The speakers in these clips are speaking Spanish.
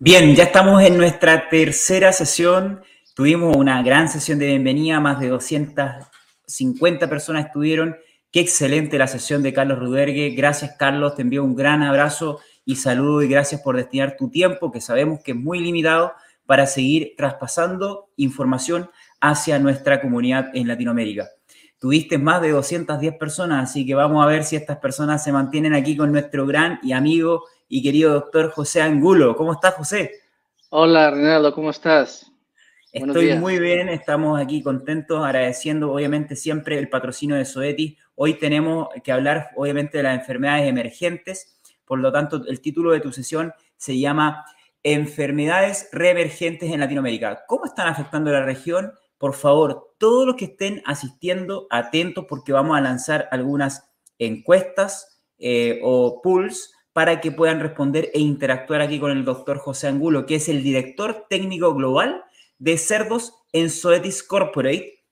Bien, ya estamos en nuestra tercera sesión. Tuvimos una gran sesión de bienvenida, más de 250 personas estuvieron. Qué excelente la sesión de Carlos Rudergue. Gracias, Carlos. Te envío un gran abrazo y saludo y gracias por destinar tu tiempo, que sabemos que es muy limitado, para seguir traspasando información hacia nuestra comunidad en Latinoamérica. Tuviste más de 210 personas, así que vamos a ver si estas personas se mantienen aquí con nuestro gran y amigo y querido doctor José Angulo. ¿Cómo estás, José? Hola, Reinaldo, ¿cómo estás? Estoy muy bien, estamos aquí contentos, agradeciendo obviamente siempre el patrocinio de Soeti. Hoy tenemos que hablar obviamente de las enfermedades emergentes, por lo tanto el título de tu sesión se llama Enfermedades reemergentes en Latinoamérica. ¿Cómo están afectando la región? Por favor, todos los que estén asistiendo, atentos porque vamos a lanzar algunas encuestas eh, o pools para que puedan responder e interactuar aquí con el doctor José Angulo, que es el director técnico global de cerdos en Zoetis Corporate.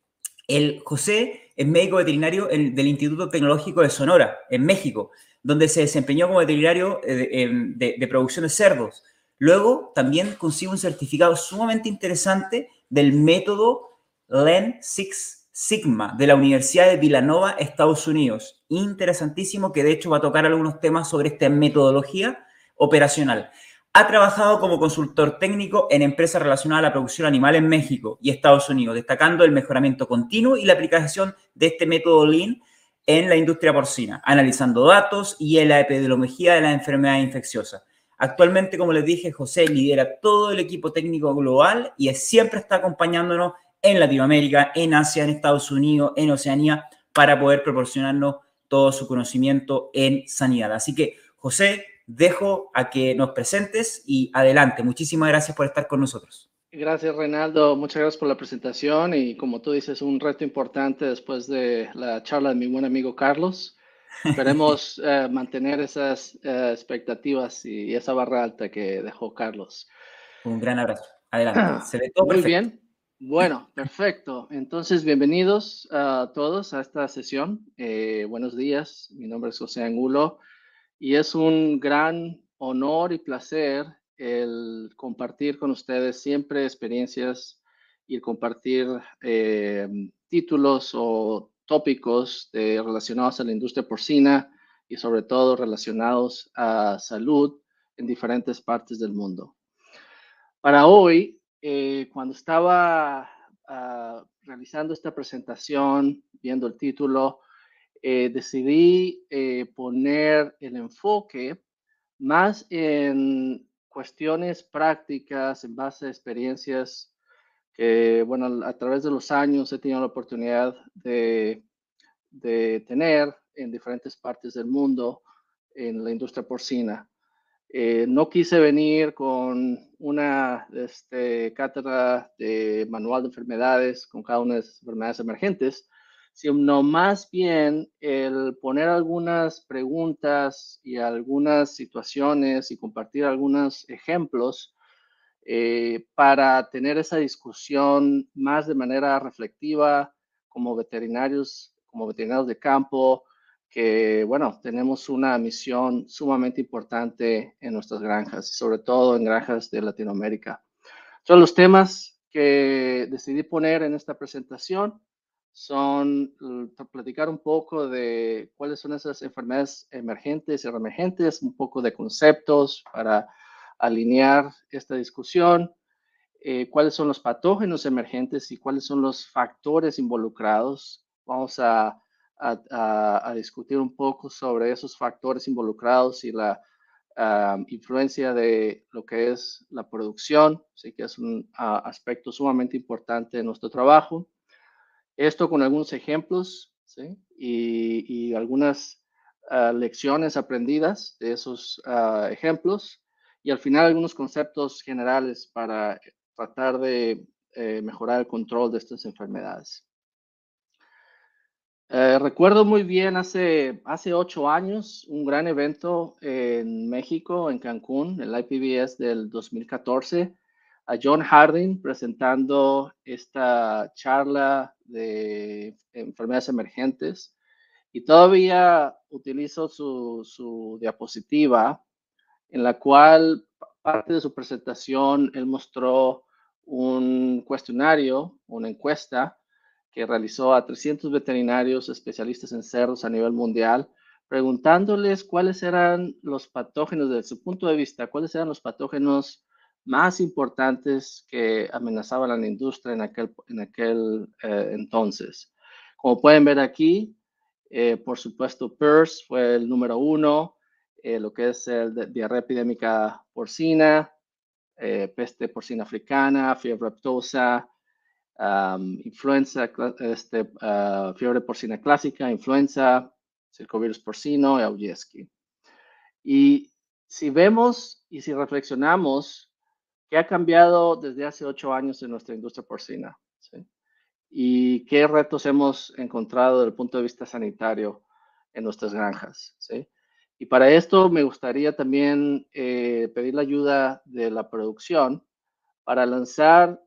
El José es médico veterinario del Instituto Tecnológico de Sonora, en México, donde se desempeñó como veterinario eh, de, de producción de cerdos. Luego también consigue un certificado sumamente interesante del método LEN Six Sigma de la Universidad de Villanova, Estados Unidos. Interesantísimo que de hecho va a tocar algunos temas sobre esta metodología operacional. Ha trabajado como consultor técnico en empresas relacionadas a la producción animal en México y Estados Unidos, destacando el mejoramiento continuo y la aplicación de este método Lean en la industria porcina, analizando datos y en la epidemiología de las enfermedades infecciosas. Actualmente, como les dije, José lidera todo el equipo técnico global y siempre está acompañándonos en Latinoamérica, en Asia, en Estados Unidos, en Oceanía, para poder proporcionarnos todo su conocimiento en sanidad. Así que, José, dejo a que nos presentes y adelante. Muchísimas gracias por estar con nosotros. Gracias, Reinaldo. Muchas gracias por la presentación y como tú dices, un reto importante después de la charla de mi buen amigo Carlos. Esperemos eh, mantener esas eh, expectativas y esa barra alta que dejó Carlos. Un gran abrazo. Adelante. Se ve todo Muy bien. Bueno, perfecto. Entonces, bienvenidos a todos a esta sesión. Eh, buenos días, mi nombre es José Angulo y es un gran honor y placer el compartir con ustedes siempre experiencias y compartir eh, títulos o tópicos relacionados a la industria porcina y sobre todo relacionados a salud en diferentes partes del mundo. Para hoy eh, cuando estaba ah, realizando esta presentación, viendo el título, eh, decidí eh, poner el enfoque más en cuestiones prácticas en base a experiencias que, bueno, a través de los años he tenido la oportunidad de, de tener en diferentes partes del mundo en la industria porcina. Eh, no quise venir con una este, cátedra de manual de enfermedades con cada una de las enfermedades emergentes, sino más bien el poner algunas preguntas y algunas situaciones y compartir algunos ejemplos eh, para tener esa discusión más de manera reflectiva como veterinarios, como veterinarios de campo, que, bueno, tenemos una misión sumamente importante en nuestras granjas, sobre todo en granjas de Latinoamérica. Son los temas que decidí poner en esta presentación son platicar un poco de cuáles son esas enfermedades emergentes y reemergentes, un poco de conceptos para alinear esta discusión, eh, cuáles son los patógenos emergentes y cuáles son los factores involucrados. Vamos a a, discutir un poco sobre esos factores involucrados y la influencia de lo que es la producción, así que es un aspecto sumamente importante de nuestro trabajo. Esto con algunos ejemplos ¿sí? y, algunas ah, lecciones aprendidas de esos ah, ejemplos y al final algunos conceptos generales para tratar de eh, mejorar el control de estas enfermedades. Eh, recuerdo muy bien hace, hace ocho años un gran evento en México, en Cancún, el IPBS del 2014, a John Harding presentando esta charla de enfermedades emergentes. Y todavía utilizo su, su diapositiva en la cual parte de su presentación, él mostró un cuestionario, una encuesta que realizó a 300 veterinarios especialistas en cerdos a nivel mundial, preguntándoles cuáles eran los patógenos desde su punto de vista, cuáles eran los patógenos más importantes que amenazaban a la industria en aquel, en aquel eh, entonces. Como pueden ver aquí, eh, por supuesto, PERS fue el número uno, eh, lo que es el diarrea epidémica porcina, peste porcina africana, fiebre influenza, este, ah, fiebre porcina clásica, influenza, circovirus porcino y Aujewski. Y si vemos y si reflexionamos, ¿qué ha cambiado desde hace ocho años en nuestra industria porcina? ¿Y qué retos hemos encontrado desde el punto de vista sanitario en nuestras granjas? Y para esto me gustaría también eh, pedir la ayuda de la producción para lanzar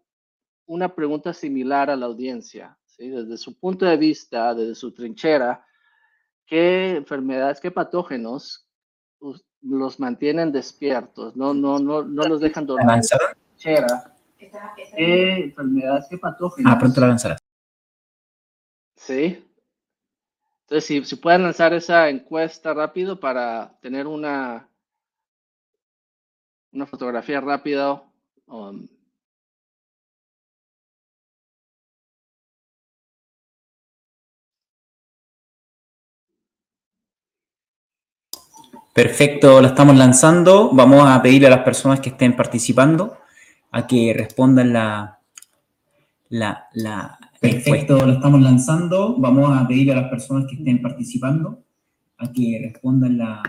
una pregunta similar a la audiencia. ¿sí? Desde su punto de vista, desde su trinchera, ¿qué enfermedades, qué patógenos los mantienen despiertos? No, no, no, no los dejan dormir. Trinchera. ¿Qué enfermedades, qué patógenos? Ah, pronto la lanzarás. Sí. Entonces, si, si pueden lanzar esa encuesta rápido para tener una, una fotografía rápida. Um, Perfecto, la estamos lanzando. Vamos a pedirle a las personas que estén participando a que respondan la, la, la, Perfecto, lo estamos lanzando. Vamos a pedir a las personas que estén participando a que respondan la,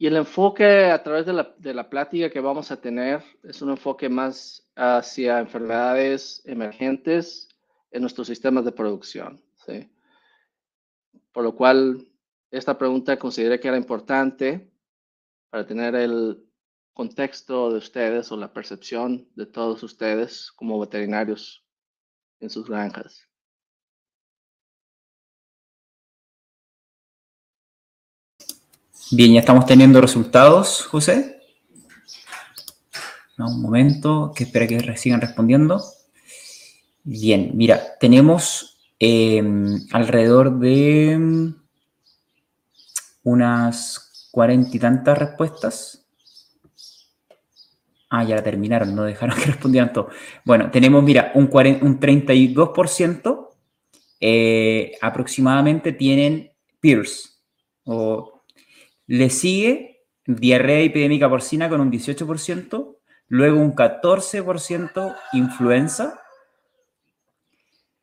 Y el enfoque a través de la, de la, plática que vamos a tener es un enfoque más hacia enfermedades emergentes en nuestros sistemas de producción. Por lo cual, esta pregunta consideré que era importante para tener el, contexto de ustedes o la percepción de todos ustedes como veterinarios en sus granjas. Bien, ya estamos teniendo resultados, José. un momento, que espera que sigan respondiendo. Bien, mira, tenemos em, alrededor de em, unas cuarenta y tantas respuestas. Ah, ya la terminaron, no dejaron que respondieran todo. Bueno, tenemos, mira, un, un 32% eh, aproximadamente tienen PIRS. O, le sigue diarrea epidémica porcina con un 18%, luego un 14% influenza,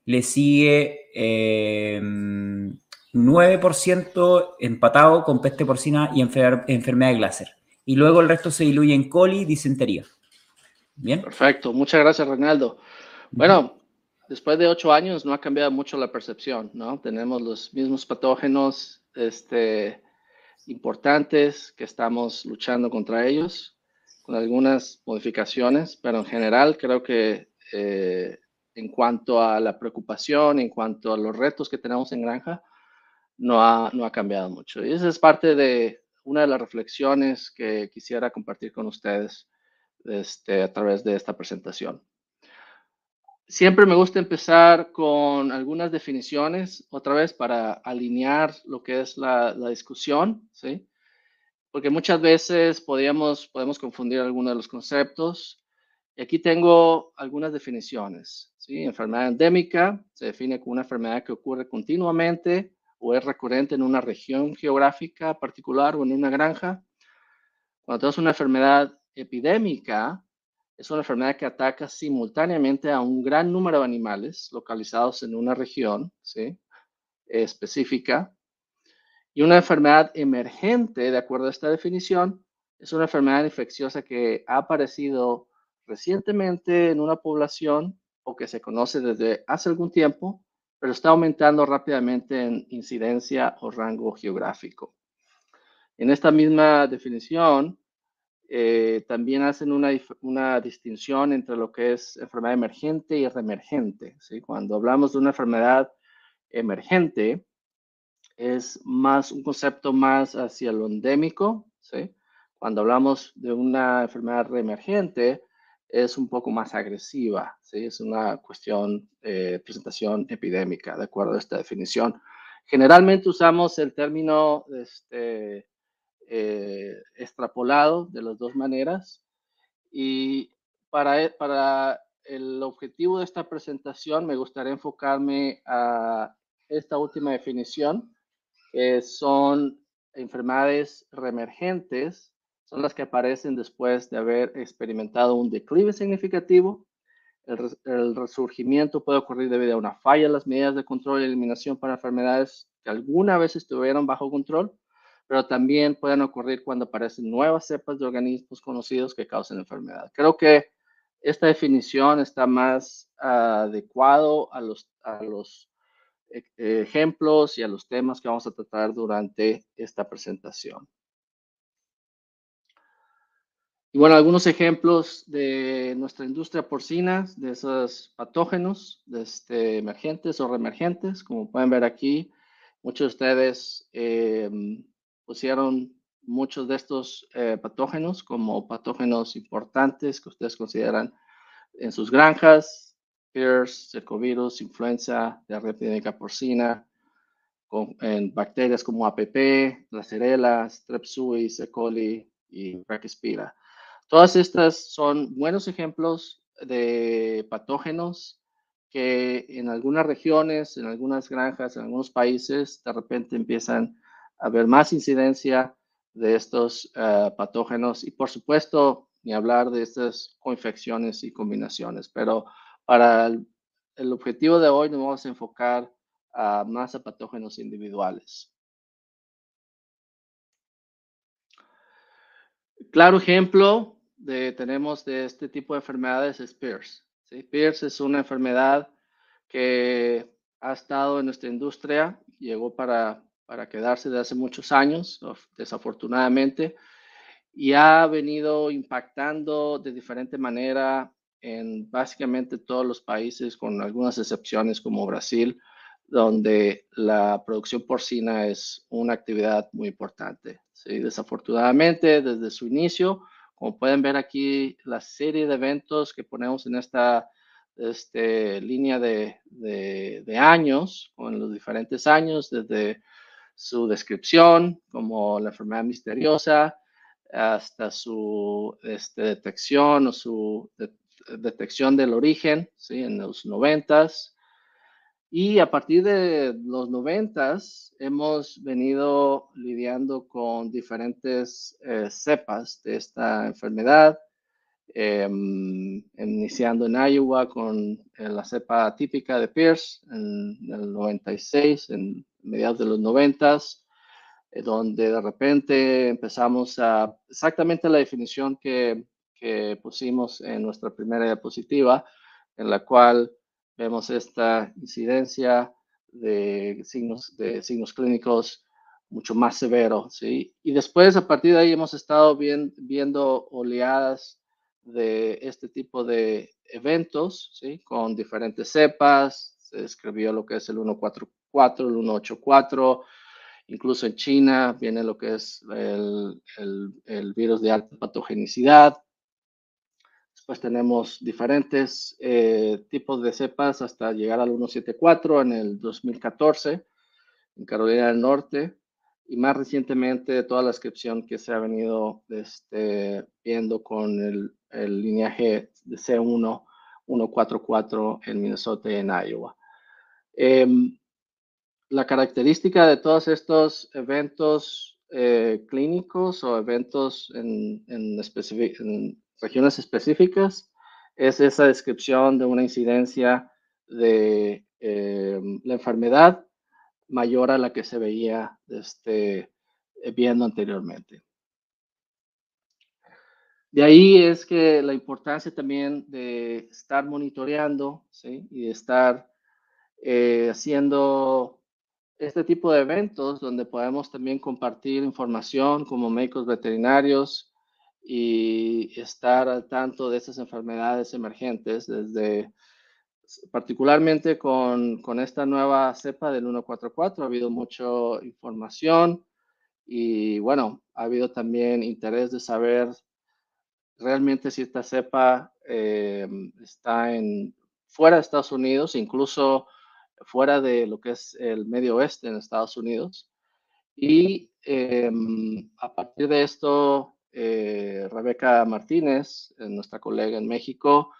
le sigue 9% eh, empatado con peste porcina y enfermedad de Glaser y luego el resto se diluye en coli y disentería. Bien. Perfecto, muchas gracias, Reinaldo. Bueno, después de ocho años no ha cambiado mucho la percepción, ¿no? Tenemos los mismos patógenos este, importantes que estamos luchando contra ellos, con algunas modificaciones, pero en general creo que eh, en cuanto a la preocupación, en cuanto a los retos que tenemos en granja, no ha, cambiado mucho. Y esa es parte de, una de las reflexiones que quisiera compartir con ustedes este, a través de esta presentación. Siempre me gusta empezar con algunas definiciones, otra vez para alinear lo que es la, discusión, ¿sí? Porque muchas veces podemos, podemos confundir algunos de los conceptos. Y aquí tengo algunas definiciones, ¿sí? Enfermedad endémica se define como una enfermedad que ocurre continuamente o es recurrente en una región geográfica particular o en una granja. Cuando tenemos una enfermedad epidémica, es una enfermedad que ataca simultáneamente a un gran número de animales localizados en una región específica. Y una enfermedad emergente, de acuerdo a esta definición, es una enfermedad infecciosa que ha aparecido recientemente en una población o que se conoce desde hace algún tiempo pero está aumentando rápidamente en incidencia o rango geográfico. En esta misma definición, eh, también hacen una, una, distinción entre lo que es enfermedad emergente y reemergente. ¿sí? Cuando hablamos de una enfermedad emergente, es más un concepto más hacia lo endémico, ¿sí? Cuando hablamos de una enfermedad reemergente, es un poco más agresiva, ¿sí? Es una cuestión de presentación epidémica, de acuerdo a esta definición. Generalmente usamos el término este, eh, extrapolado de las dos maneras y para, e, para el objetivo de esta presentación me gustaría enfocarme a esta última definición, son enfermedades reemergentes, son las que aparecen después de haber experimentado un declive significativo. El, resurgimiento puede ocurrir debido a una falla en las medidas de control y eliminación para enfermedades que alguna vez estuvieron bajo control, pero también pueden ocurrir cuando aparecen nuevas cepas de organismos conocidos que causan enfermedad. Creo que esta definición está más adecuado a los, a los e, ejemplos y a los temas que vamos a tratar durante esta presentación. Y bueno, algunos ejemplos de nuestra industria porcina, de esos patógenos este, emergentes o reemergentes. Como pueden ver aquí, muchos de ustedes em, pusieron muchos de estos eh, patógenos como patógenos importantes que ustedes consideran en sus granjas, PIRS, cercovirus, influenza, diarrea epidémica porcina, en bacterias como APP, Lacerella, Strep suis, E. coli y Brachyspira. Todas estas son buenos ejemplos de patógenos que en algunas regiones, en algunas granjas, en algunos países, de repente empiezan a haber más incidencia de estos eh, patógenos y por supuesto ni hablar de estas coinfecciones y combinaciones, pero para el, objetivo de hoy nos vamos a enfocar a más a patógenos individuales. Claro ejemplo tenemos de este tipo de enfermedades es PIRS. ¿sí? PIRS es una enfermedad que ha estado en nuestra industria, llegó para, para quedarse de hace muchos años, desafortunadamente, y ha venido impactando de diferente manera en básicamente todos los países, con algunas excepciones como Brasil, donde la producción porcina es una actividad muy importante. ¿sí? Desafortunadamente, desde su inicio, como pueden ver aquí, la serie de eventos que ponemos en esta este, línea de, de, años, con los diferentes años, desde su descripción como la enfermedad misteriosa, hasta su este, detección o su detección del origen, ¿sí? en los noventas, y a partir de los noventas hemos venido lidiando con diferentes eh, cepas de esta enfermedad, em, iniciando en Iowa con eh, la cepa típica de Pierce en, el 96, en mediados de los noventas, eh, donde de repente empezamos a exactamente la definición que, que pusimos en nuestra primera diapositiva, en la cual vemos esta incidencia de signos, de signos clínicos mucho más severos, ¿sí? Y después, a partir de ahí, hemos estado viendo oleadas de este tipo de eventos, ¿sí? Con diferentes cepas, se describió lo que es el 144, el 184, incluso en China viene lo que es el, el virus de alta patogenicidad, pues tenemos diferentes eh, tipos de cepas hasta llegar al 174 en el 2014 en Carolina del Norte y más recientemente toda la descripción que se ha venido este, viendo con el, el lineaje de C1 144 en Minnesota y en Iowa. Em, la característica de todos estos eventos eh, clínicos o eventos en, en, en regiones específicas, es esa descripción de una incidencia de eh, la enfermedad mayor a la que se veía este, viendo anteriormente. De ahí es que la importancia también de estar monitoreando y de estar eh, haciendo este tipo de eventos donde podemos también compartir información como médicos veterinarios y estar al tanto de esas enfermedades emergentes desde particularmente con, con, esta nueva cepa del 144, ha habido mucha información y bueno, ha habido también interés de saber realmente si esta cepa eh, está en, fuera de Estados Unidos, incluso fuera de lo que es el medio oeste en Estados Unidos. Y em, a partir de esto, eh, Rebeca Martínez, eh, nuestra colega en México,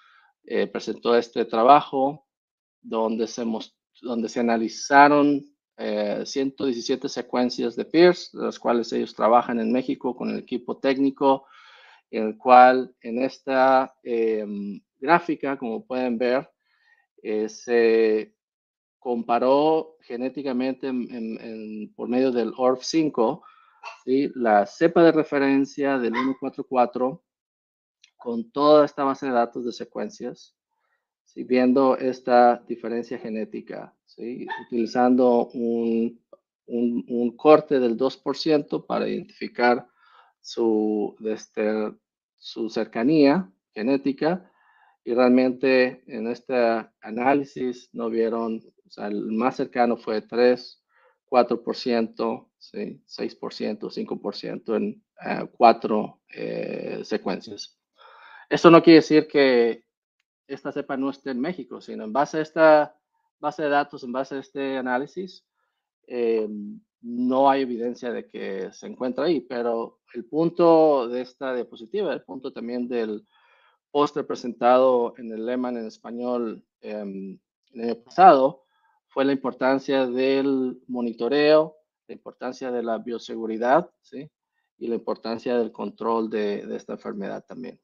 presentó este trabajo donde se, analizaron 117 secuencias de PIRS, de las cuales ellos trabajan en México con el equipo técnico en el cual en esta em, gráfica, como pueden ver, eh, se comparó genéticamente por medio del ORF5 la cepa de referencia del 144 con toda esta base de datos de secuencias, viendo esta diferencia genética, utilizando un, un, corte del 2% para identificar su, este, su cercanía genética y realmente en este análisis no vieron, o sea, el más cercano fue 3, 4%, ¿sí? 6%, 5% en uh, cuatro eh, secuencias. Esto no quiere decir que esta cepa no esté en México, sino en base a esta base de datos, en base a este análisis, eh, no hay evidencia de que se encuentra ahí, pero el punto de esta diapositiva, el punto también del póster presentado en el Lehman en español em, el año pasado, fue la importancia del monitoreo, la importancia de la bioseguridad, ¿sí? Y la importancia del control de, esta enfermedad también.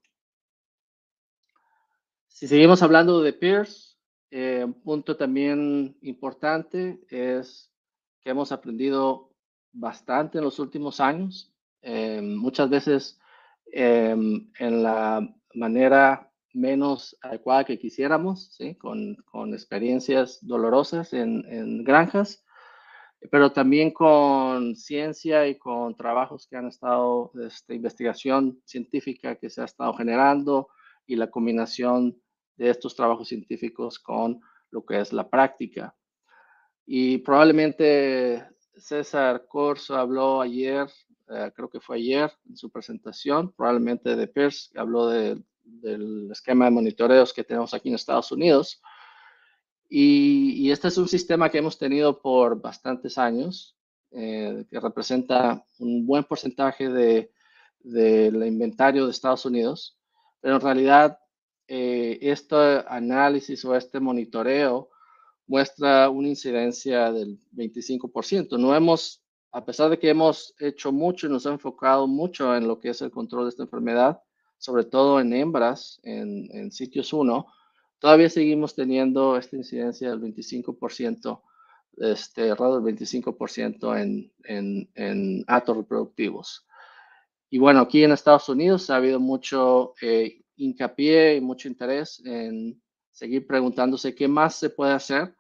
Si seguimos hablando de peers, eh, un punto también importante es que hemos aprendido bastante en los últimos años, eh, muchas veces eh, en la manera menos adecuada que quisiéramos, ¿sí? con, con, experiencias dolorosas en, en, granjas, pero también con ciencia y con trabajos que han estado, esta investigación científica que se ha estado generando y la combinación de estos trabajos científicos con lo que es la práctica. Y probablemente César Corso habló ayer, eh, creo que fue ayer, en su presentación, probablemente de Pierce, habló del esquema de monitoreos que tenemos aquí en Estados Unidos. Y, este es un sistema que hemos tenido por bastantes años, eh, que representa un buen porcentaje del inventario de Estados Unidos, pero en realidad eh, este análisis o este monitoreo muestra una incidencia del 25%. No hemos, a pesar de que hemos hecho mucho y nos hemos enfocado mucho en lo que es el control de esta enfermedad, sobre todo en hembras, en, sitios 1, todavía seguimos teniendo esta incidencia del 25%, este, error del 25% en, en, en atos reproductivos. Y bueno, aquí en Estados Unidos ha habido mucho eh, hincapié y mucho interés en seguir preguntándose qué más se puede hacer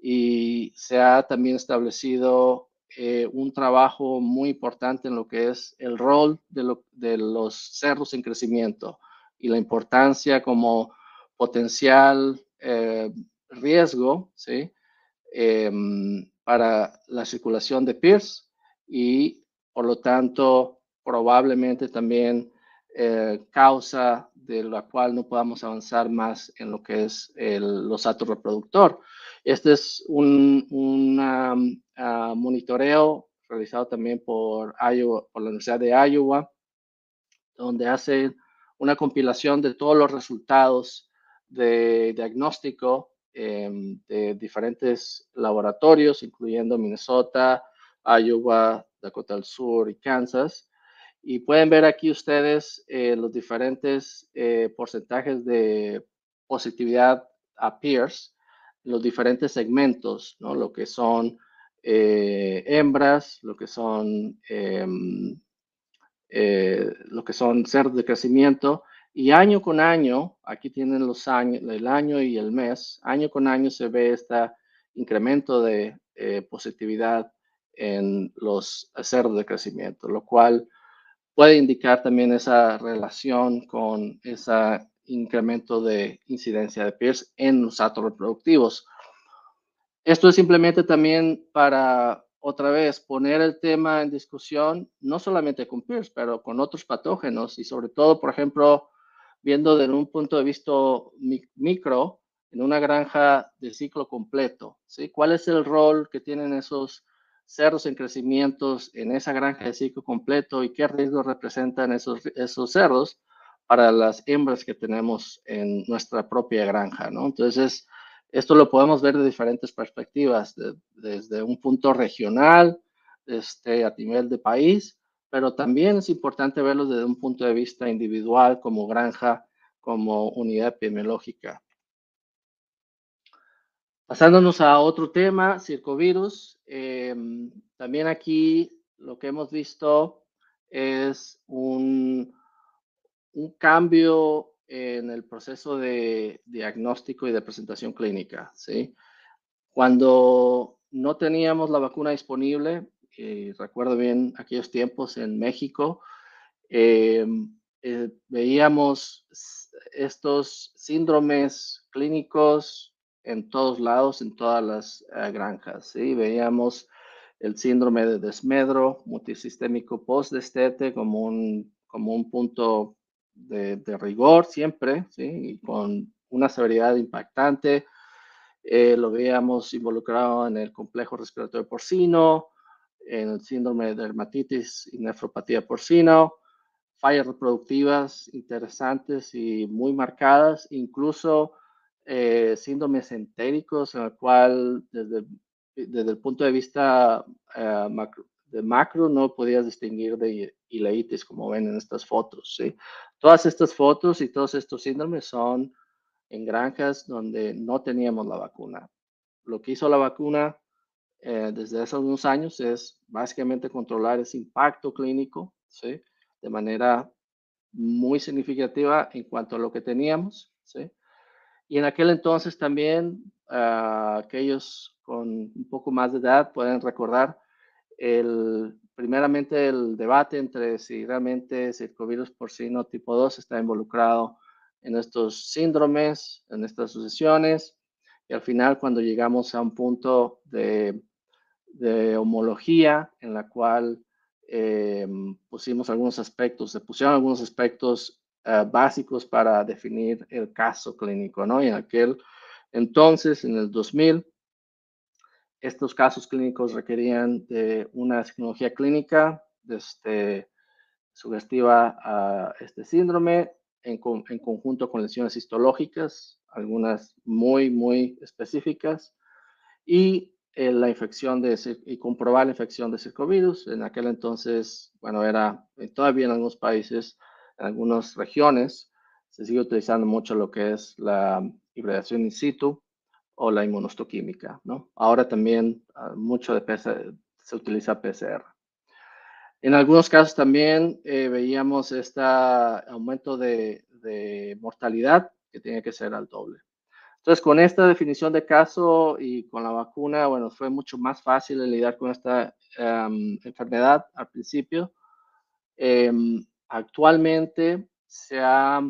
y se ha también establecido eh, un trabajo muy importante en lo que es el rol de, los cerros en crecimiento y la importancia como potencial eh, riesgo. Em, para la circulación de PIRS y por lo tanto probablemente también eh, causa de la cual no podamos avanzar más en lo que es el, los atos reproductor. Este es un ah, monitoreo realizado también por, Iowa, por la Universidad de Iowa, donde hacen una compilación de todos los resultados de diagnóstico em, de diferentes laboratorios, incluyendo Minnesota, Iowa, Dakota del Sur y Kansas. Y pueden ver aquí ustedes eh, los diferentes eh, porcentajes de positividad a peers los diferentes segmentos, ¿no? Lo que son eh, hembras, lo que son, em, eh, lo que son cerdos de crecimiento, y año con año, aquí tienen los años, el año y el mes, año con año se ve este incremento de eh, positividad en los cerdos de crecimiento, lo cual puede indicar también esa relación con esa incremento de incidencia de PIRS en los actos reproductivos. Esto es simplemente también para, otra vez, poner el tema en discusión, no solamente con PIRS, pero con otros patógenos y sobre todo, por ejemplo, viendo desde un punto de vista micro, en una granja de ciclo completo, ¿sí? ¿Cuál es el rol que tienen esos cerdos en crecimiento en esa granja de ciclo completo y qué riesgos representan esos, esos cerdos para las hembras que tenemos en nuestra propia granja, ¿no? Entonces, esto lo podemos ver de diferentes perspectivas, desde un punto regional, este, a nivel de país, pero también es importante verlo desde un punto de vista individual, como granja, como unidad epidemiológica. Pasándonos a otro tema, circovirus. Em, también aquí lo que hemos visto es un, un cambio en el proceso de diagnóstico y de presentación clínica. ¿sí? Cuando no teníamos la vacuna disponible, recuerdo bien aquellos tiempos en México, em, eh, veíamos estos síndromes clínicos en todos lados, en todas las eh, granjas. ¿sí? Veíamos el síndrome de desmedro multisistémico post-destete como un, como un punto de, rigor siempre, ¿sí? y con una severidad impactante. Eh, lo veíamos involucrado en el complejo respiratorio porcino, en el síndrome de dermatitis y nefropatía porcino, fallas reproductivas interesantes y muy marcadas, incluso eh, síndromes entéricos en el cual desde, desde el punto de vista eh, macro, de macro no podías distinguir de ileitis como ven en estas fotos. ¿sí? Todas estas fotos y todos estos síndromes son en granjas donde no teníamos la vacuna. Lo que hizo la vacuna eh, desde hace unos años es básicamente controlar ese impacto clínico, ¿sí? De manera muy significativa en cuanto a lo que teníamos, ¿sí? Y en aquel entonces también uh, aquellos con un poco más de edad pueden recordar el, primeramente el debate entre si realmente circovirus porcino tipo 2 está involucrado en estos síndromes, en estas sucesiones, y al final cuando llegamos a un punto de de homología en la cual eh, pusimos algunos aspectos, se pusieron algunos aspectos eh, básicos para definir el caso clínico, ¿no? Y en aquel entonces, en el 2000, estos casos clínicos requerían de una tecnología clínica este, sugestiva a este síndrome en, en conjunto con lesiones histológicas, algunas muy, muy específicas, y eh, la infección de y comprobar la infección de circovirus. En aquel entonces, bueno, era eh, todavía en algunos países, en algunas regiones, se sigue utilizando mucho lo que es la hibridación in situ o la inmunostoquímica, ¿no? Ahora también ah, mucho de se utiliza PCR. En algunos casos también eh, veíamos este aumento de, de mortalidad que tiene que ser al doble. Entonces, con esta definición de caso y con la vacuna, bueno, fue mucho más fácil lidiar con esta em, enfermedad al principio. Em, actualmente se ha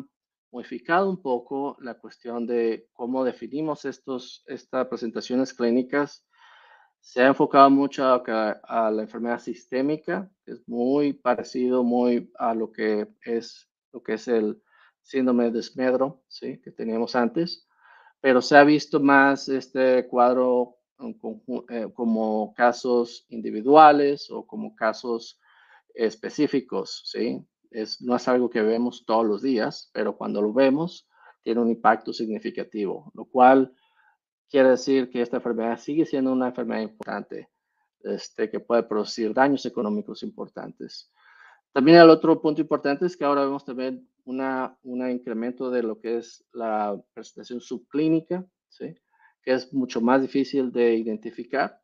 modificado un poco la cuestión de cómo definimos estos, estas presentaciones clínicas. Se ha enfocado mucho a, la enfermedad sistémica, que es muy parecido muy a lo que es, lo que es el síndrome de desmedro, ¿sí? que teníamos antes pero se ha visto más este cuadro eh, como casos individuales o como casos específicos, ¿sí? Es, no es algo que vemos todos los días, pero cuando lo vemos tiene un impacto significativo, lo cual quiere decir que esta enfermedad sigue siendo una enfermedad importante, este, que puede producir daños económicos importantes. También el otro punto importante es que ahora vemos también un incremento de lo que es la presentación subclínica, que es mucho más difícil de identificar.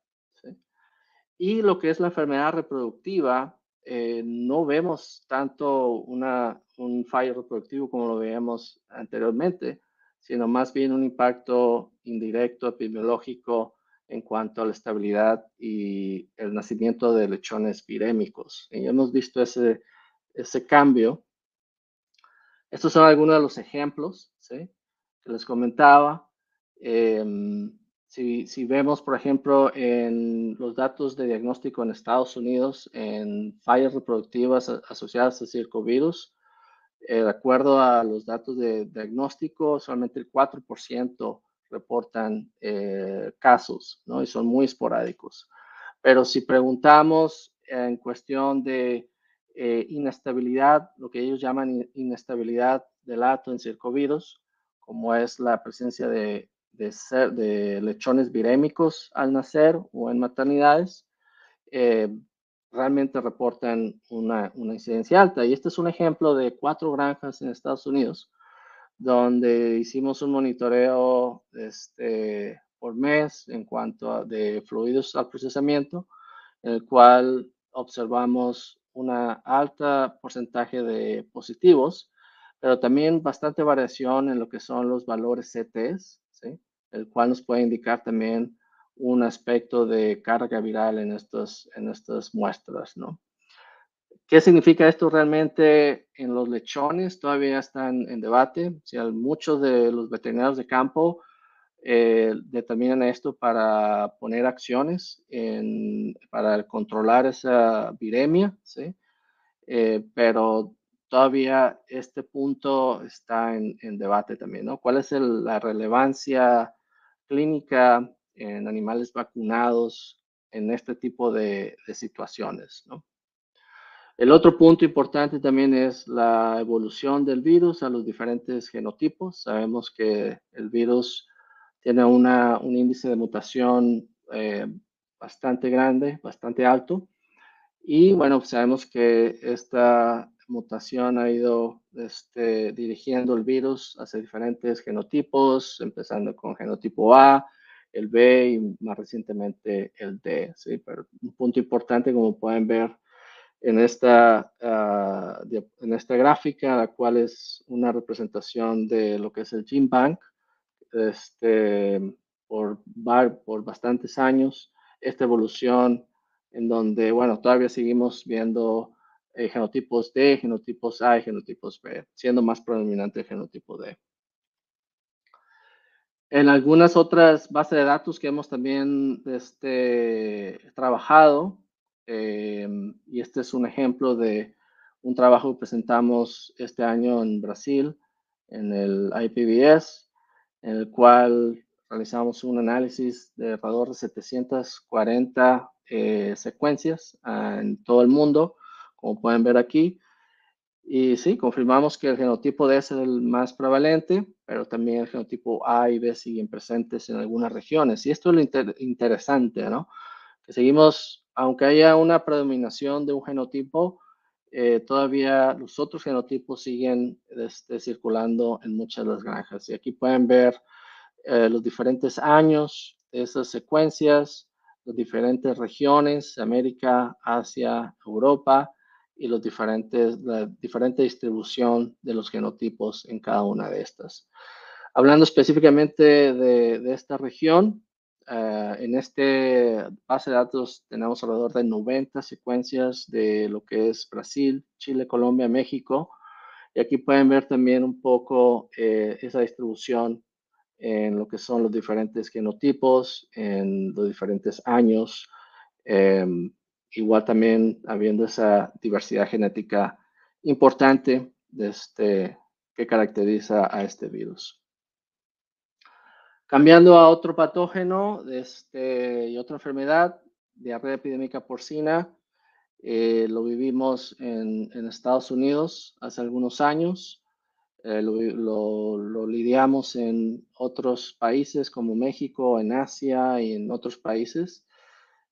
Y lo que es la enfermedad reproductiva, eh, no vemos tanto una, un fallo reproductivo como lo veíamos anteriormente, sino más bien un impacto indirecto epidemiológico en cuanto a la estabilidad y el nacimiento de lechones virémicos. Y hemos visto ese, ese cambio Estos son algunos de los ejemplos ¿sí? que les comentaba. Em, si, si, vemos, por ejemplo, en los datos de diagnóstico en Estados Unidos, en fallas reproductivas asociadas a circovirus, eh, de acuerdo a los datos de diagnóstico, solamente el 4% reportan eh, casos, ¿no? Y son muy esporádicos. Pero si preguntamos en cuestión de eh, inestabilidad, lo que ellos llaman inestabilidad del ato en circovirus, como es la presencia de, de, lechones virémicos al nacer o en maternidades, eh, realmente reportan una, una, incidencia alta. Y este es un ejemplo de cuatro granjas en Estados Unidos, donde hicimos un monitoreo este, por mes en cuanto a de fluidos al procesamiento, en el cual observamos una alta porcentaje de positivos, pero también bastante variación en lo que son los valores CTs. El cual nos puede indicar también un aspecto de carga viral en, estos, en estas muestras, ¿no? ¿Qué significa esto realmente en los lechones? Todavía están en debate. O sea, muchos de los veterinarios de campo eh, determinan esto para poner acciones en, para controlar esa viremia, ¿sí? Eh, pero todavía este punto está en, debate también, ¿no? ¿Cuál es la relevancia clínica en animales vacunados en este tipo de, situaciones. El otro punto importante también es la evolución del virus a los diferentes genotipos. Sabemos que el virus tiene una, un índice de mutación eh, bastante grande, bastante alto. Y bueno, sabemos que esta mutación ha ido este, dirigiendo el virus hacia diferentes genotipos, empezando con genotipo A, el B y más recientemente el D. ¿sí? Pero un punto importante, como pueden ver en esta, uh, en esta gráfica, la cual es una representación de lo que es el Gene Bank, este, por, por bastantes años, esta evolución en donde, bueno, todavía seguimos viendo eh, genotipos D, genotipos A y genotipos B, siendo más predominante el genotipo D. En algunas otras bases de datos que hemos también este, trabajado, eh, y este es un ejemplo de un trabajo que presentamos este año en Brasil, en el IPBS, en el cual realizamos un análisis de alrededor de 740 eh, secuencias ah, en todo el mundo, como pueden ver aquí. Y sí, confirmamos que el genotipo D es el más prevalente, pero también el genotipo A y B siguen presentes en algunas regiones. Y esto es lo interesante, ¿no? Que seguimos, aunque haya una predominación de un genotipo, eh, todavía los otros genotipos siguen este, circulando en muchas de las granjas. Y aquí pueden ver eh, los diferentes años de esas secuencias, las diferentes regiones, América, Asia, Europa, y los diferentes, la diferente distribución de los genotipos en cada una de estas. Hablando específicamente de, de esta región, eh, en este base de datos tenemos alrededor de 90 secuencias de lo que es Brasil, Chile, Colombia, México. Y aquí pueden ver también un poco eh, esa distribución en lo que son los diferentes genotipos, en los diferentes años. Em, igual también habiendo esa diversidad genética importante este, que caracteriza a este virus. Cambiando a otro patógeno este, y otra enfermedad, diarrea epidémica porcina, eh, lo vivimos en, Estados Unidos hace algunos años, eh, lo, lidiamos en otros países como México, en Asia y en otros países.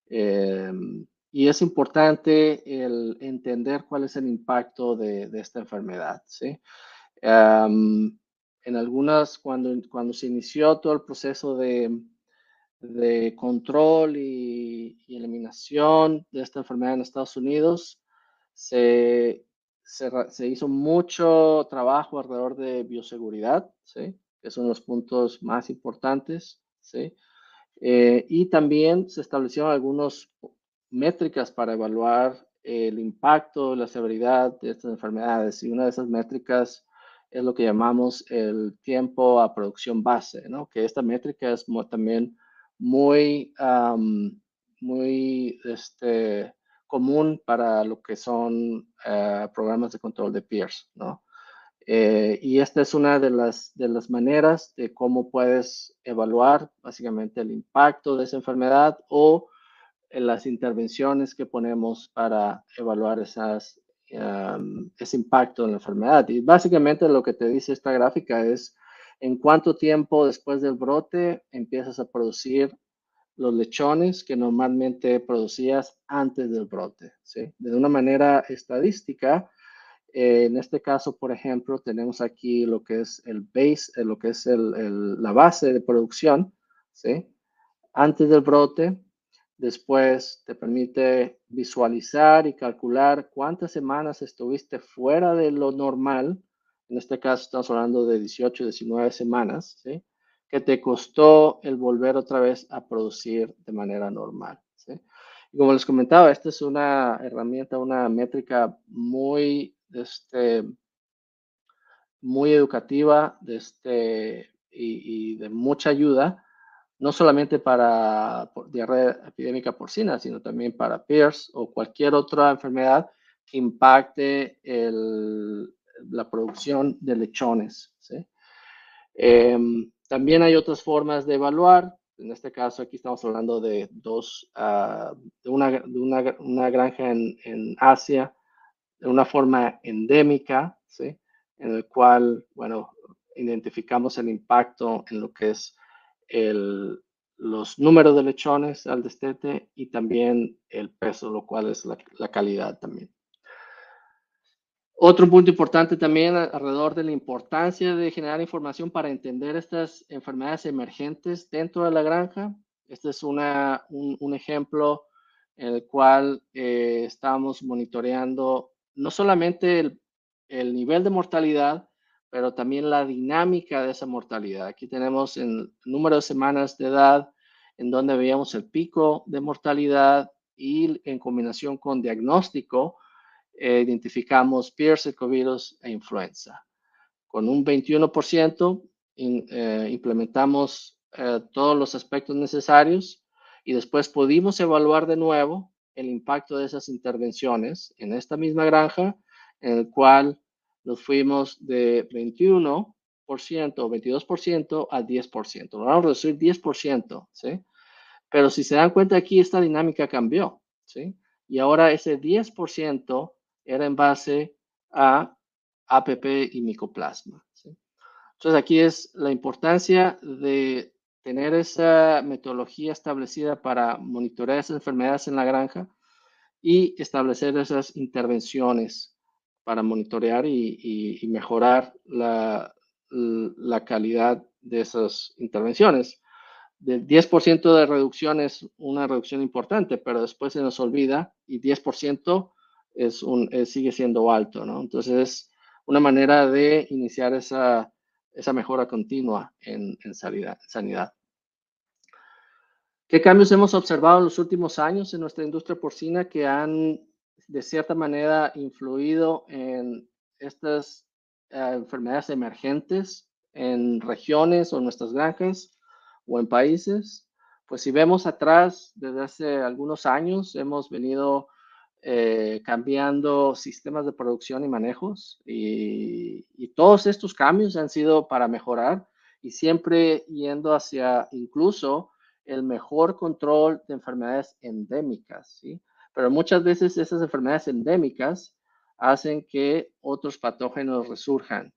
Em, y es importante el entender cuál es el impacto de, esta enfermedad. ¿sí? Em, en algunas, cuando, cuando se inició todo el proceso de, de control y, eliminación de esta enfermedad en Estados Unidos, se, se, hizo mucho trabajo alrededor de bioseguridad, ¿sí? que son los puntos más importantes, ¿sí? Eh, y también se establecieron algunas métricas para evaluar el impacto, la severidad de estas enfermedades. Y una de esas métricas es lo que llamamos el tiempo a producción base, ¿no? Que esta métrica es también muy, muy este, común para lo que son eh, programas de control de peers, ¿no? Eh, y esta es una de las, de las maneras de cómo puedes evaluar básicamente el impacto de esa enfermedad o las intervenciones que ponemos para evaluar esas, ese impacto en la enfermedad. Y básicamente lo que te dice esta gráfica es en cuánto tiempo después del brote empiezas a producir los lechones que normalmente producías antes del brote. ¿sí? De una manera estadística, eh, en este caso, por ejemplo, tenemos aquí lo que es el base, eh, lo que es el, la base de producción, ¿sí? Antes del brote, después te permite visualizar y calcular cuántas semanas estuviste fuera de lo normal. En este caso, estamos hablando de 18, 19 semanas, ¿sí? que te costó el volver otra vez a producir de manera normal. ¿sí? Y como les comentaba, esta es una herramienta, una métrica muy, este, muy educativa este, y, de mucha ayuda, no solamente para diarrea epidémica porcina, sino también para PIRS o cualquier otra enfermedad que impacte la producción de lechones. ¿sí? Em, también hay otras formas de evaluar. En este caso, aquí estamos hablando de dos, ah, de, una, de una, una, granja en, en, Asia, de una forma endémica, en el cual, bueno, identificamos el impacto en lo que es el, los números de lechones al destete y también el peso, lo cual es la, calidad también. Otro punto importante también alrededor de la importancia de generar información para entender estas enfermedades emergentes dentro de la granja. Este es una, un, ejemplo en el cual eh, estamos monitoreando no solamente el, el, nivel de mortalidad, pero también la dinámica de esa mortalidad. Aquí tenemos el número de semanas de edad en donde veíamos el pico de mortalidad y en combinación con diagnóstico, eh, identificamos Pierce, ecovirus e influenza. Con un 21% eh, implementamos eh, todos los aspectos necesarios y después pudimos evaluar de nuevo el impacto de esas intervenciones en esta misma granja, en el cual nos fuimos de 21% o 22% a 10%. Lo vamos a reducir 10%, ¿sí? Pero si se dan cuenta aquí, esta dinámica cambió, ¿sí? Y ahora ese 10% era en base a APP y micoplasma. Entonces aquí es la importancia de tener esa metodología establecida para monitorear esas enfermedades en la granja y establecer esas intervenciones para monitorear y, mejorar la, la, calidad de esas intervenciones. Del 10% de reducción es una reducción importante, pero después se nos olvida y 10% es un, sigue siendo alto, ¿no? Entonces es una manera de iniciar esa, esa mejora continua en, en sanidad, sanidad. ¿Qué cambios hemos observado en los últimos años en nuestra industria porcina que han, de cierta manera, influido en estas eh, enfermedades emergentes en regiones o nuestras granjas o en países? Pues si vemos atrás, desde hace algunos años hemos venido eh, cambiando sistemas de producción y manejos y, todos estos cambios han sido para mejorar y siempre yendo hacia incluso el mejor control de enfermedades endémicas, ¿sí? Pero muchas veces esas enfermedades endémicas hacen que otros patógenos resurjan.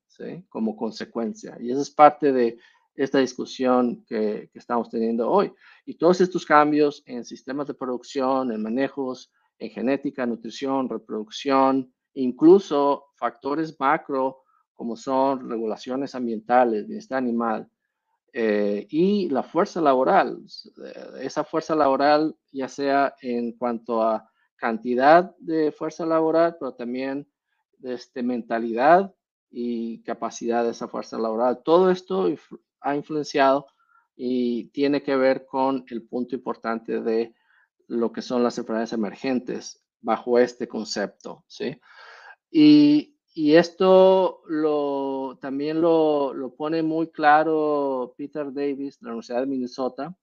Como consecuencia. Y esa es parte de esta discusión que, que estamos teniendo hoy. Y todos estos cambios en sistemas de producción, en manejos, en genética, nutrición, reproducción, incluso factores macro como son regulaciones ambientales, bienestar animal eh, y la fuerza laboral. Eh, esa fuerza laboral, ya sea en cuanto a cantidad de fuerza laboral, pero también de este, mentalidad y capacidad de esa fuerza laboral. Todo esto ha influenciado y tiene que ver con el punto importante de lo que son las enfermedades emergentes bajo este concepto, ¿sí? Y, y esto lo, también lo, lo, pone muy claro Peter Davis de la Universidad de Minnesota,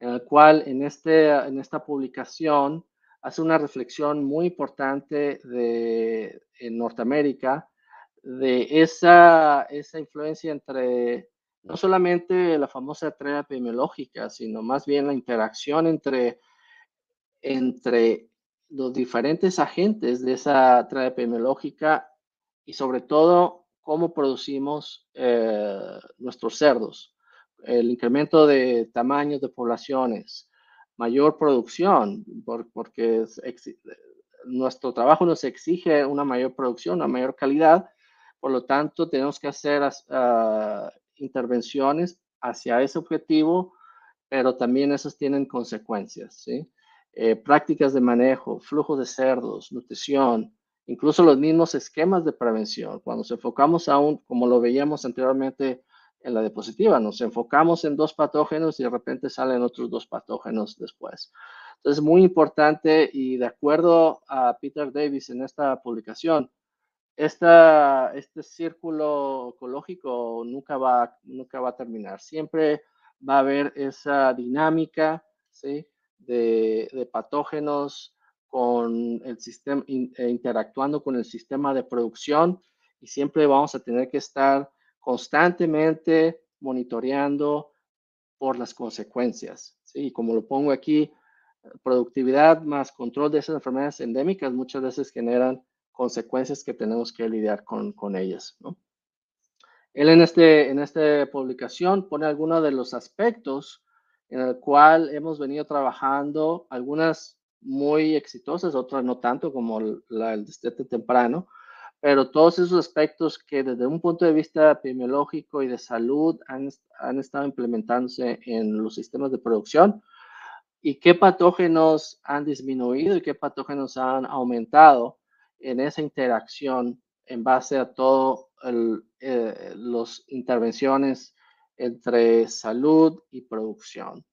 en el cual en, este, en esta publicación hace una reflexión muy importante de, en Norteamérica de esa, esa influencia entre no solamente la famosa tarea epidemiológica, sino más bien la interacción entre, entre los diferentes agentes de esa trama epidemiológica y sobre todo cómo producimos eh, nuestros cerdos. El incremento de tamaños de poblaciones, mayor producción, porque nuestro trabajo nos exige una mayor producción, una mayor calidad, por lo tanto tenemos que hacer ah, intervenciones hacia ese objetivo, pero también esas tienen consecuencias, ¿sí? Eh, prácticas de manejo, flujo de cerdos, nutrición, incluso los mismos esquemas de prevención. Cuando nos enfocamos aún, como lo veíamos anteriormente en la diapositiva, nos enfocamos en dos patógenos y de repente salen otros dos patógenos después. Entonces, muy importante y de acuerdo a Peter Davis en esta publicación, esta, este círculo ecológico nunca va, nunca va a terminar. Siempre va a haber esa dinámica, ¿sí? de, patógenos con el sistema, eh, interactuando con el sistema de producción y siempre vamos a tener que estar constantemente monitoreando por las consecuencias. Y como lo pongo aquí, productividad más control de esas enfermedades endémicas muchas veces generan consecuencias que tenemos que lidiar con, con ellas. ¿no? Él en, este, en esta publicación pone algunos de los aspectos en el cual hemos venido trabajando, algunas muy exitosas, otras no tanto como la, el destete temprano, pero todos esos aspectos que desde un punto de vista epidemiológico y de salud han, han estado implementándose en los sistemas de producción y qué patógenos han disminuido y qué patógenos han aumentado en esa interacción en base a todas eh, las intervenciones entre salud y producción.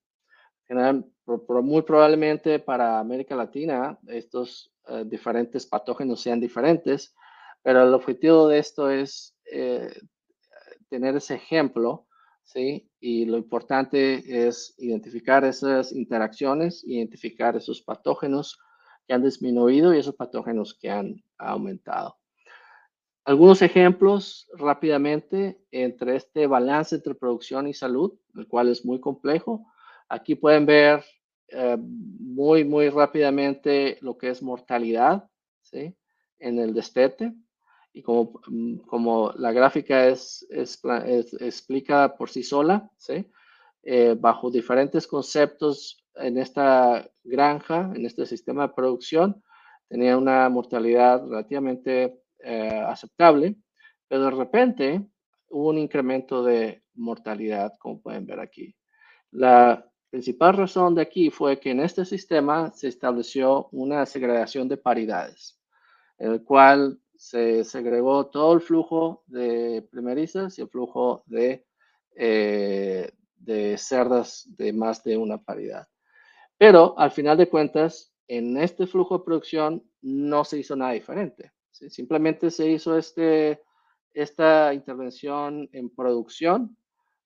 muy probablemente para América Latina estos eh, diferentes patógenos sean diferentes, pero el objetivo de esto es eh, tener ese ejemplo, ¿sí? Y lo importante es identificar esas interacciones, identificar esos patógenos que han disminuido y esos patógenos que han aumentado. Algunos ejemplos rápidamente entre este balance entre producción y salud, el cual es muy complejo. Aquí pueden ver eh, muy, muy rápidamente lo que es mortalidad ¿sí? en el destete. Y como, mm, como la gráfica es, es, explica por sí sola, ¿sí? Eh, bajo diferentes conceptos en esta granja, en este sistema de producción, tenía una mortalidad relativamente eh, aceptable, pero de repente hubo un incremento de mortalidad, como pueden ver aquí. La principal razón de aquí fue que en este sistema se estableció una segregación de paridades, el cual se segregó todo el flujo de primerizas y el flujo de, eh, de cerdas de más de una paridad. Pero al final de cuentas, en este flujo de producción no se hizo nada diferente. Simplemente se hizo este, esta intervención en producción,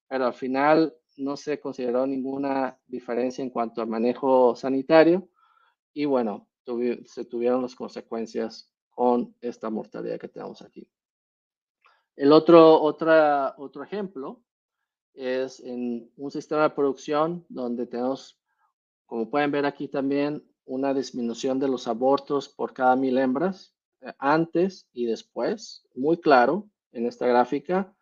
pero al final no se consideró ninguna diferencia en cuanto al manejo sanitario y bueno, se tuvieron las consecuencias con esta mortalidad que tenemos aquí. El otro, otra, otro ejemplo es en un sistema de producción donde tenemos, como pueden ver aquí también, una disminución de los abortos por cada mil hembras antes y después, muy claro en esta gráfica.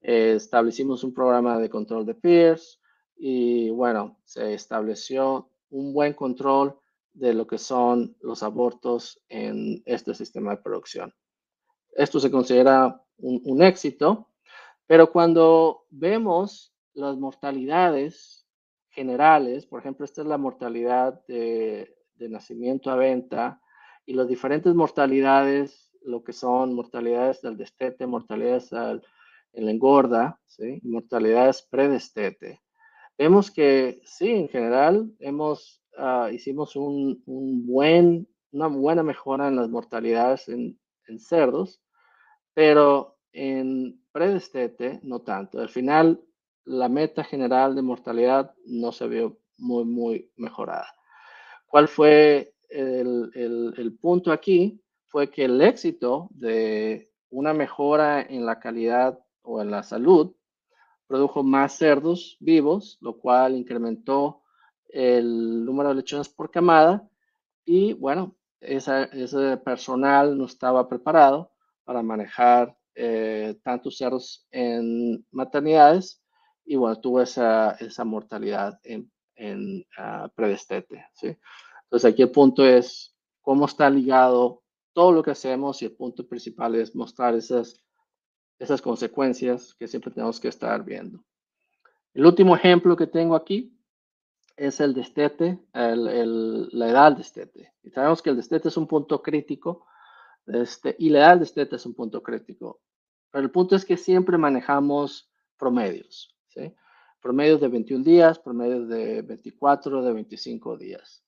Eh, establecimos un programa de control de peers y bueno, se estableció un buen control de lo que son los abortos en este sistema de producción. Esto se considera un, éxito, pero cuando vemos las mortalidades generales, por ejemplo, esta es la mortalidad de, de nacimiento a venta y las diferentes mortalidades, lo que son mortalidades del destete, mortalidades al, en la engorda, ¿sí? mortalidades predestete. Vemos que sí, en general, hemos, uh, hicimos un, un, buen, una buena mejora en las mortalidades en, cerdos, pero en predestete no tanto. Al final, la meta general de mortalidad no se vio muy, muy mejorada. ¿Cuál fue el, el punto aquí? Fue que el éxito de una mejora en la calidad o en la salud produjo más cerdos vivos, lo cual incrementó el número de lechones por camada y bueno, ese personal no estaba preparado para manejar eh, tantos cerdos en maternidades y bueno, tuvo esa, esa mortalidad en, en uh, predestete. ¿sí? Entonces aquí el punto es cómo está ligado todo lo que hacemos y el punto principal es mostrar esas, esas consecuencias que siempre tenemos que estar viendo. El último ejemplo que tengo aquí es el destete, el, la edad del destete. Y sabemos que el destete es un punto crítico este, y la edad del destete es un punto crítico. Pero el punto es que siempre manejamos promedios, ¿sí? Promedios de 21 días, promedios de 24, de 25 días.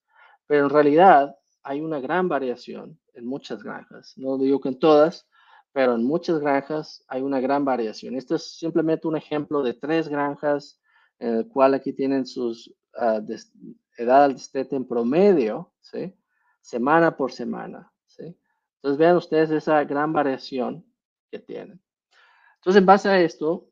Pero en realidad hay una gran variación en muchas granjas. No digo que en todas, pero en muchas granjas hay una gran variación. Este es simplemente un ejemplo de tres granjas en el cual aquí tienen sus uh, edad al destete en promedio, ¿sí? Semana por semana, ¿sí? Entonces vean ustedes esa gran variación que tienen. Entonces en base a esto,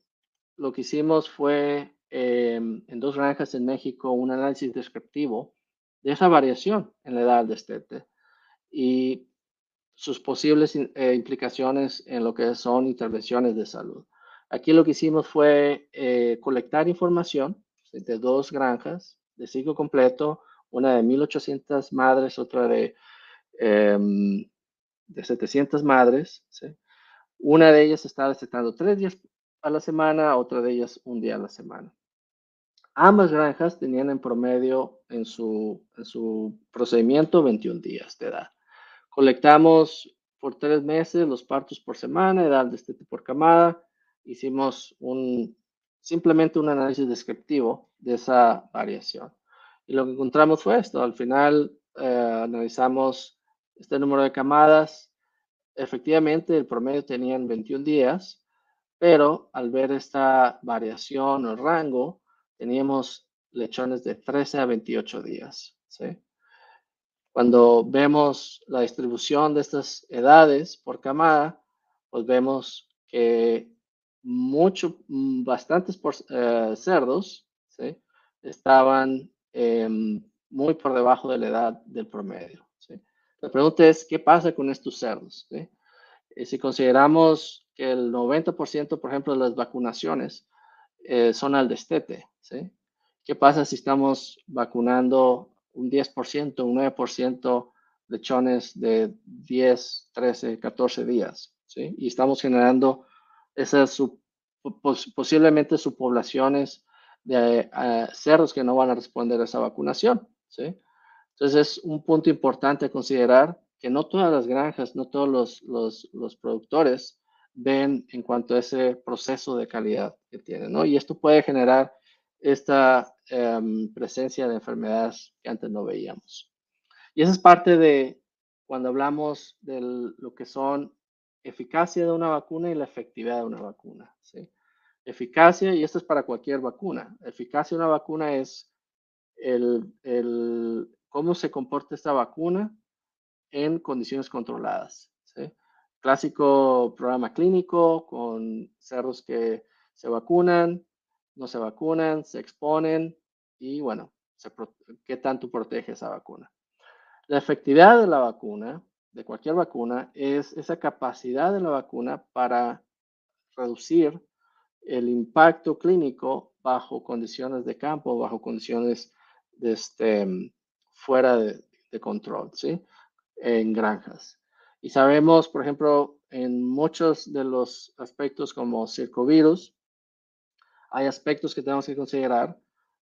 lo que hicimos fue eh, en dos granjas en México un análisis descriptivo de esa variación en la edad al destete y sus posibles eh, implicaciones en lo que son intervenciones de salud. Aquí lo que hicimos fue eh, colectar información de dos granjas de ciclo completo, una de 1800 madres, otra de, em, de 700 madres. Una de ellas estaba destetando tres días a la semana, otra de ellas un día a la semana. Ambas granjas tenían en promedio en su, en su procedimiento 21 días de edad. Colectamos por tres meses los partos por semana, edad de este por camada. Hicimos un, simplemente un análisis descriptivo de esa variación. Y lo que encontramos fue esto. Al final eh, analizamos este número de camadas. Efectivamente, el promedio tenían 21 días, pero al ver esta variación o rango, teníamos lechones de 13 a 28 días. Cuando vemos la distribución de estas edades por camada, pues vemos que mucho, mm, bastantes eh, cerdos ¿sí? estaban em, muy por debajo de la edad del promedio. La pregunta es, ¿qué pasa con estos cerdos? Y si consideramos que el 90%, por ejemplo, de las vacunaciones eh, son al destete. ¿qué pasa si estamos vacunando un 10%, un 9% lechones de 10, 13, 14 días. Y estamos generando esas posiblemente subpoblaciones de uh, cerdos que no van a responder a esa vacunación, ¿sí? Entonces es un punto importante considerar que no todas las granjas, no todos los, los, los productores ven en cuanto a ese proceso de calidad que tienen, ¿no? Y esto puede generar esta em, presencia de enfermedades que antes no veíamos. Y esa es parte de cuando hablamos de lo que son eficacia de una vacuna y la efectividad de una vacuna. ¿sí? Eficacia, y esto es para cualquier vacuna, eficacia de una vacuna es el, cómo se comporta esta vacuna en condiciones controladas. Clásico programa clínico con cerdos que se vacunan, no se vacunan, se exponen y bueno, ¿qué tanto protege esa vacuna? La efectividad de la vacuna, de cualquier vacuna, es esa capacidad de la vacuna para reducir el impacto clínico bajo condiciones de campo, bajo condiciones este, fuera de, de control, ¿sí? En granjas. Y sabemos, por ejemplo, en muchos de los aspectos como circovirus, hay aspectos que tenemos que considerar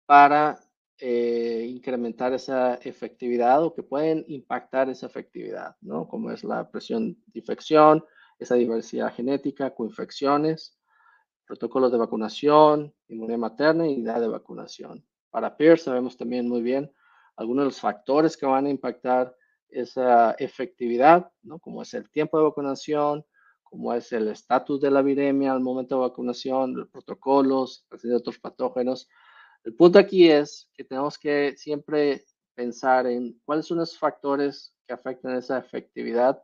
para eh, incrementar esa efectividad o que pueden impactar esa efectividad, ¿no? Como es la presión de infección, esa diversidad genética, coinfecciones, protocolos de vacunación, inmunidad materna y edad de vacunación. Para PIR sabemos también muy bien algunos de los factores que van a impactar esa efectividad, ¿no? Como es el tiempo de vacunación, como es el estatus de la viremia al momento de vacunación, los protocolos, de otros patógenos. El punto aquí es que tenemos que siempre pensar en cuáles son los factores que afectan esa efectividad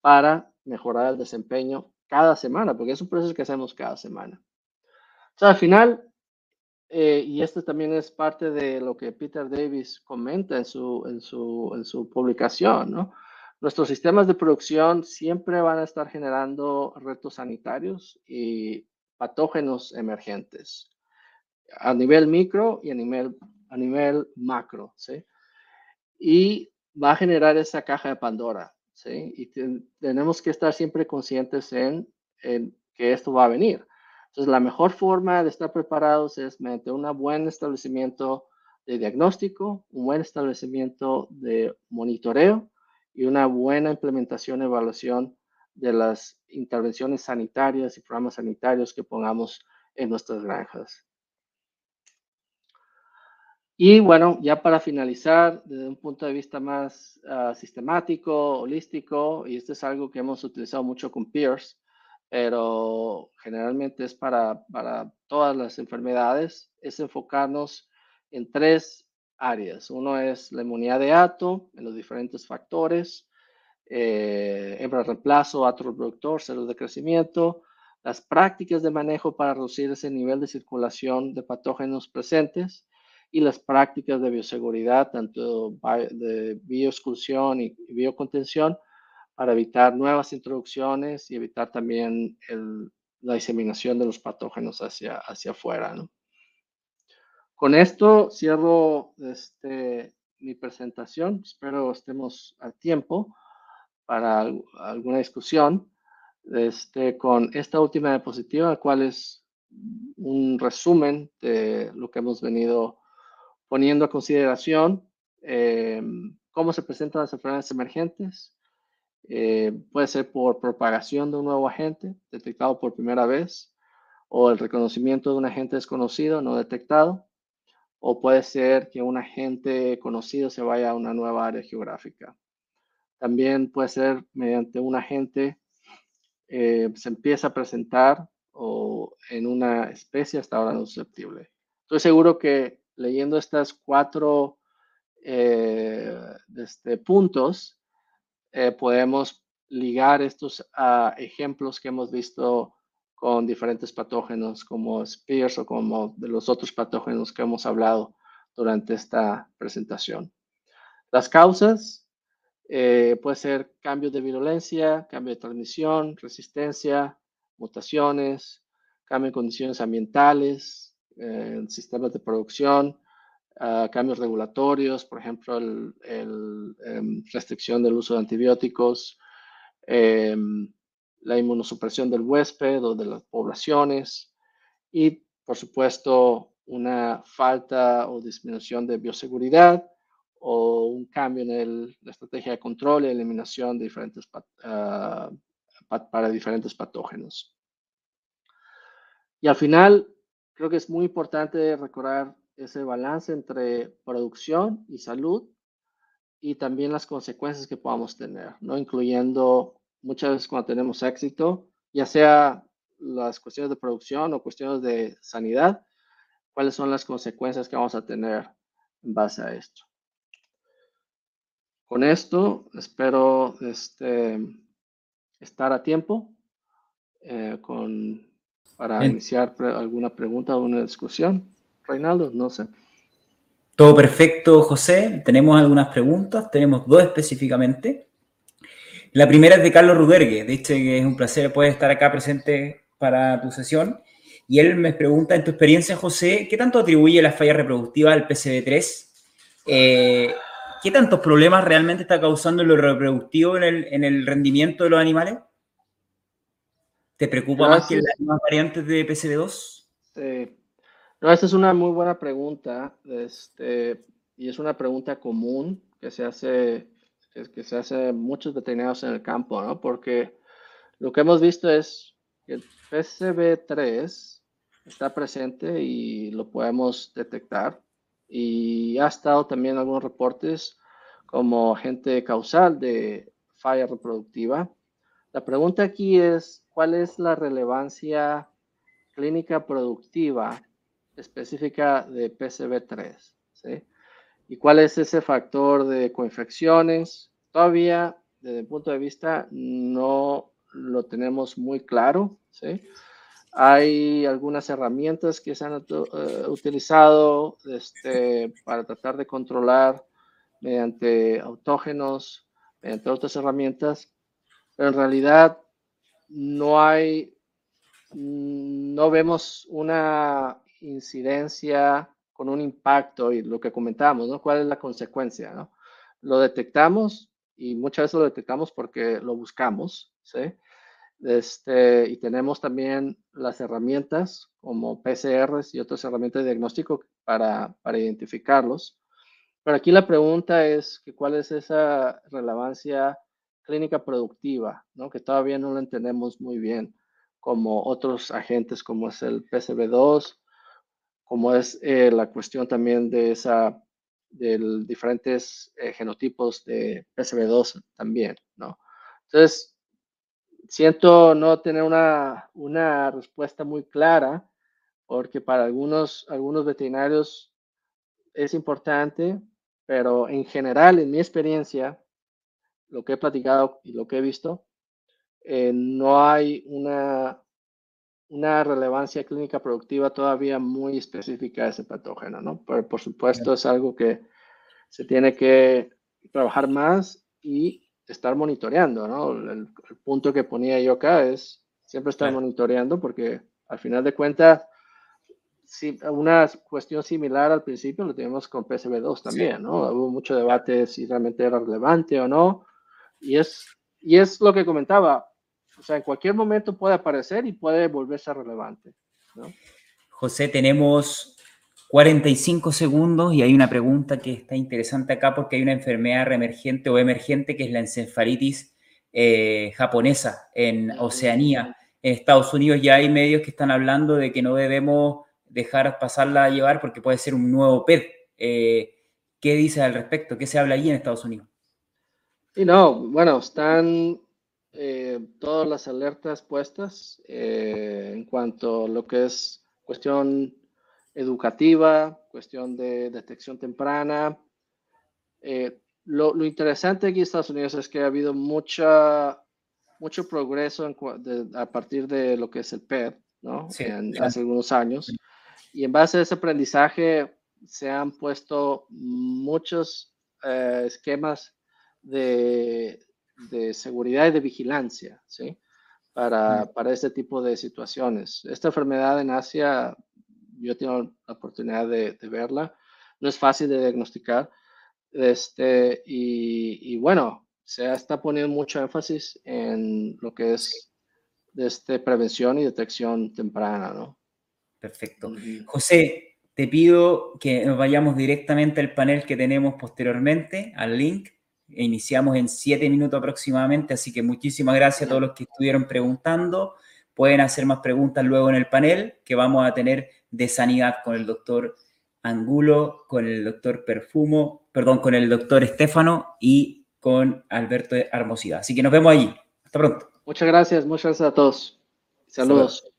para mejorar el desempeño cada semana, porque es un proceso que hacemos cada semana. O sea, al final, eh, y esto también es parte de lo que Peter Davis comenta en su, en su, en su publicación. Nuestros sistemas de producción siempre van a estar generando retos sanitarios y patógenos emergentes a nivel micro y a nivel, a nivel macro, ¿sí? Y va a generar esa caja de Pandora, ¿sí? Y tenemos que estar siempre conscientes en, en que esto va a venir. Entonces, la mejor forma de estar preparados es mediante un buen establecimiento de diagnóstico, un buen establecimiento de monitoreo y una buena implementación y evaluación de las intervenciones sanitarias y programas sanitarios que pongamos en nuestras granjas. Y bueno, ya para finalizar, desde un punto de vista más ah, sistemático, holístico, y esto es algo que hemos utilizado mucho con peers, pero generalmente es para, para todas las enfermedades, es enfocarnos en tres áreas. Uno es la inmunidad de ato, en los diferentes factores, eh, hembra reemplazo, ato reproductor, células de crecimiento, las prácticas de manejo para reducir ese nivel de circulación de patógenos presentes y las prácticas de bioseguridad, tanto de bioexclusión y biocontención, para evitar nuevas introducciones y evitar también la diseminación de los patógenos hacia, hacia afuera. Con esto cierro este, mi presentación. Espero estemos a tiempo para alguna discusión. Este, con esta última diapositiva, cual es un resumen de lo que hemos venido poniendo a consideración, eh, cómo se presentan las enfermedades emergentes, eh, puede ser por propagación de un nuevo agente detectado por primera vez o el reconocimiento de un agente desconocido no detectado o puede ser que un agente conocido se vaya a una nueva área geográfica. También puede ser mediante un agente eh, se empieza a presentar o en una especie hasta ahora no susceptible. Estoy seguro que leyendo estas cuatro eh, este, puntos, eh, podemos ligar estos a ejemplos que hemos visto con diferentes patógenos como Spears o como de los otros patógenos que hemos hablado durante esta presentación. Las causas eh, puede ser cambios de virulencia, cambio de transmisión, resistencia, mutaciones, cambio en condiciones ambientales, eh, sistemas de producción, cambios regulatorios, por ejemplo, la em, restricción del uso de antibióticos, em, la inmunosupresión del huésped o de las poblaciones y, por supuesto, una falta o disminución de bioseguridad o un cambio en la estrategia de control y eliminación de diferentes, ah, para diferentes patógenos. Y al final, creo que es muy importante recordar ese balance entre producción y salud y también las consecuencias que podamos tener, ¿no? Incluyendo muchas veces cuando tenemos éxito, ya sea las cuestiones de producción o cuestiones de sanidad, cuáles son las consecuencias que vamos a tener en base a esto. Con esto espero este, estar a tiempo eh, con, para iniciar alguna pregunta o una discusión. Reinaldo, no sé. Todo perfecto, José. Tenemos algunas preguntas, tenemos dos específicamente. La primera es de Carlos Rudergue, de hecho que es un placer poder estar acá presente para tu sesión. Y él me pregunta, en tu experiencia, José, ¿qué tanto atribuye la falla reproductiva al PCB3? Eh, ¿Qué tantos problemas realmente está causando lo reproductivo en el, en el rendimiento de los animales? ¿Te preocupa más que las variantes de PCB2? Sí. No, esta es una muy buena pregunta, este, y es una pregunta común que se hace, que, se hace muchos veterinarios en el campo, ¿no? Porque lo que hemos visto es que el PCB3 está presente y lo podemos detectar. Y ha estado también algunos reportes como agente causal de falla reproductiva. La pregunta aquí es, ¿cuál es la relevancia clínica productiva específica de PCB3? ¿Y cuál es ese factor de coinfecciones? Todavía, desde el punto de vista, no lo tenemos muy claro. Hay algunas herramientas que se han eh, utilizado este, para tratar de controlar mediante autógenos, mediante otras herramientas, en realidad no hay, no vemos una incidencia con un impacto y lo que comentamos, ¿no? ¿Cuál es la consecuencia, no? Lo detectamos y muchas veces lo detectamos porque lo buscamos, ¿sí? Este, y tenemos también las herramientas como PCRs y otras herramientas de diagnóstico para, para identificarlos. Pero aquí la pregunta es que cuál es esa relevancia clínica productiva, ¿no? que todavía no lo entendemos muy bien, como otros agentes como es el PCB2, como es eh, la cuestión también de esa de diferentes eh, genotipos de PCB2 también, ¿no? Entonces, siento no tener una, una respuesta muy clara, porque para algunos, algunos veterinarios es importante, pero en general, en mi experiencia, lo que he platicado y lo que he visto, eh, no hay una, una relevancia clínica productiva todavía muy específica de ese patógeno, ¿no? Pero por supuesto es algo que se tiene que trabajar más y estar monitoreando, ¿no? El, punto que ponía yo acá es siempre estar monitoreando porque al final de cuentas, si, una cuestión similar al principio lo tenemos con PCB2 también, ¿no? Hubo mucho debate si realmente era relevante o no. Y es, y es lo que comentaba, o sea, en cualquier momento puede aparecer y puede volverse relevante, ¿no? José, tenemos 45 segundos y hay una pregunta que está interesante acá porque hay una enfermedad reemergente o emergente que es la encefalitis eh, japonesa en Oceanía. En Estados Unidos ya hay medios que están hablando de que no debemos dejar pasarla a llevar porque puede ser un nuevo PED. Eh, ¿Qué dices al respecto? ¿Qué se habla allí en Estados Unidos? Y no, bueno, están eh, todas las alertas puestas en cuanto a lo que es cuestión educativa, cuestión de detección temprana. Eh, lo, interesante aquí en Estados Unidos es que ha habido mucha, mucho progreso a partir de lo que es el PED, ¿no? hace algunos años. Y en base a ese aprendizaje se han puesto muchos eh, esquemas de, de, seguridad y de vigilancia, ¿sí? Para, para este tipo de situaciones. Esta enfermedad en Asia yo tengo la oportunidad de, verla. No es fácil de diagnosticar. Este, y, bueno, se está poniendo mucho énfasis en lo que es este, prevención y detección temprana, ¿no? Perfecto. José, te pido que nos vayamos directamente al panel que tenemos posteriormente, al link. Iniciamos en siete minutos aproximadamente, así que muchísimas gracias a todos los que estuvieron preguntando. Pueden hacer más preguntas luego en el panel que vamos a tener de sanidad con el doctor Angulo, con el doctor Perfumo, perdón, con el doctor Estefano y con Alberto Hermosida. Así que nos vemos allí. Hasta pronto. Muchas gracias, muchas gracias a todos. Saludos.